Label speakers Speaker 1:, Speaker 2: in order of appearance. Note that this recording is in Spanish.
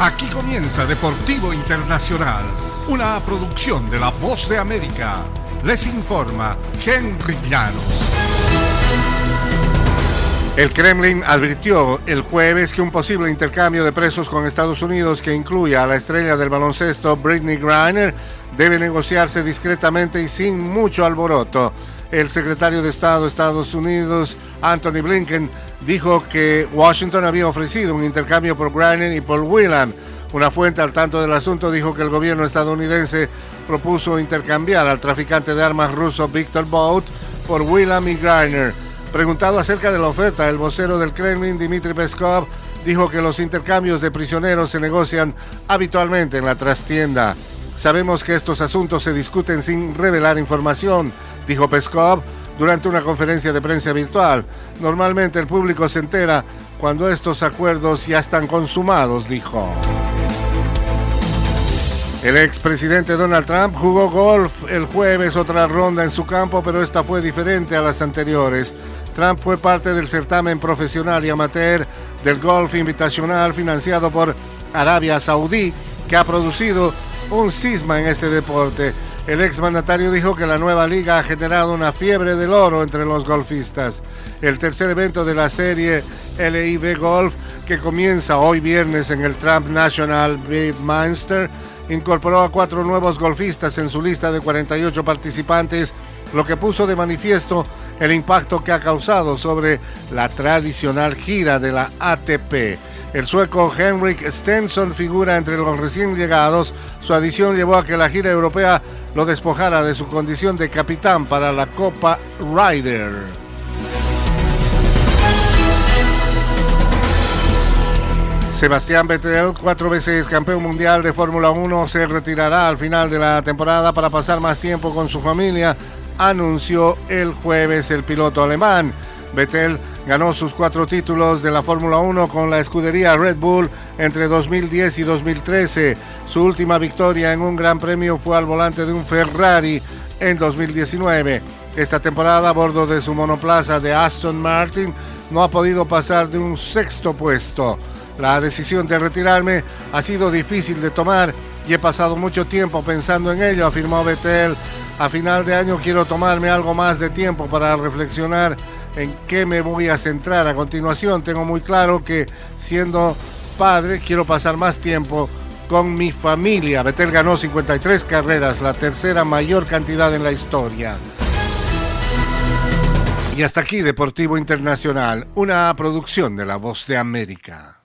Speaker 1: Aquí comienza Deportivo Internacional, una producción de La Voz de América. Les informa Henry Llanos. El Kremlin advirtió el jueves que un posible intercambio de presos con Estados Unidos que incluya a la estrella del baloncesto Britney Griner debe negociarse discretamente y sin mucho alboroto. El secretario de Estado de Estados Unidos, Anthony Blinken, dijo que Washington había ofrecido un intercambio por Griner y por Whelan. Una fuente al tanto del asunto dijo que el gobierno estadounidense propuso intercambiar al traficante de armas ruso Victor Bout por Whelan y Griner. Preguntado acerca de la oferta, el vocero del Kremlin, Dmitry Peskov, dijo que los intercambios de prisioneros se negocian habitualmente en la trastienda. Sabemos que estos asuntos se discuten sin revelar información, dijo Peskov durante una conferencia de prensa virtual. Normalmente el público se entera cuando estos acuerdos ya están consumados, dijo. El expresidente Donald Trump jugó golf el jueves otra ronda en su campo, pero esta fue diferente a las anteriores. Trump fue parte del certamen profesional y amateur del golf invitacional financiado por Arabia Saudí, que ha producido un cisma en este deporte. El exmandatario dijo que la nueva liga ha generado una fiebre del oro entre los golfistas. El tercer evento de la serie LIV Golf, que comienza hoy viernes en el Trump National Bedminster, incorporó a cuatro nuevos golfistas en su lista de 48 participantes, lo que puso de manifiesto el impacto que ha causado sobre la tradicional gira de la ATP. El sueco Henrik Stenson figura entre los recién llegados. Su adición llevó a que la gira europea lo despojara de su condición de capitán para la Copa Ryder. Sebastián Vettel, cuatro veces campeón mundial de Fórmula 1, se retirará al final de la temporada para pasar más tiempo con su familia, anunció el jueves el piloto alemán. Vettel ganó sus cuatro títulos de la Fórmula 1 con la escudería Red Bull entre 2010 y 2013. Su última victoria en un gran premio fue al volante de un Ferrari en 2019. Esta temporada a bordo de su monoplaza de Aston Martin no ha podido pasar de un sexto puesto. La decisión de retirarme ha sido difícil de tomar y he pasado mucho tiempo pensando en ello, afirmó Vettel. A final de año quiero tomarme algo más de tiempo para reflexionar en qué me voy a centrar a continuación. Tengo muy claro que siendo padre quiero pasar más tiempo con mi familia. Betel ganó 53 carreras, la tercera mayor cantidad en la historia. Y hasta aquí Deportivo Internacional, una producción de La Voz de América.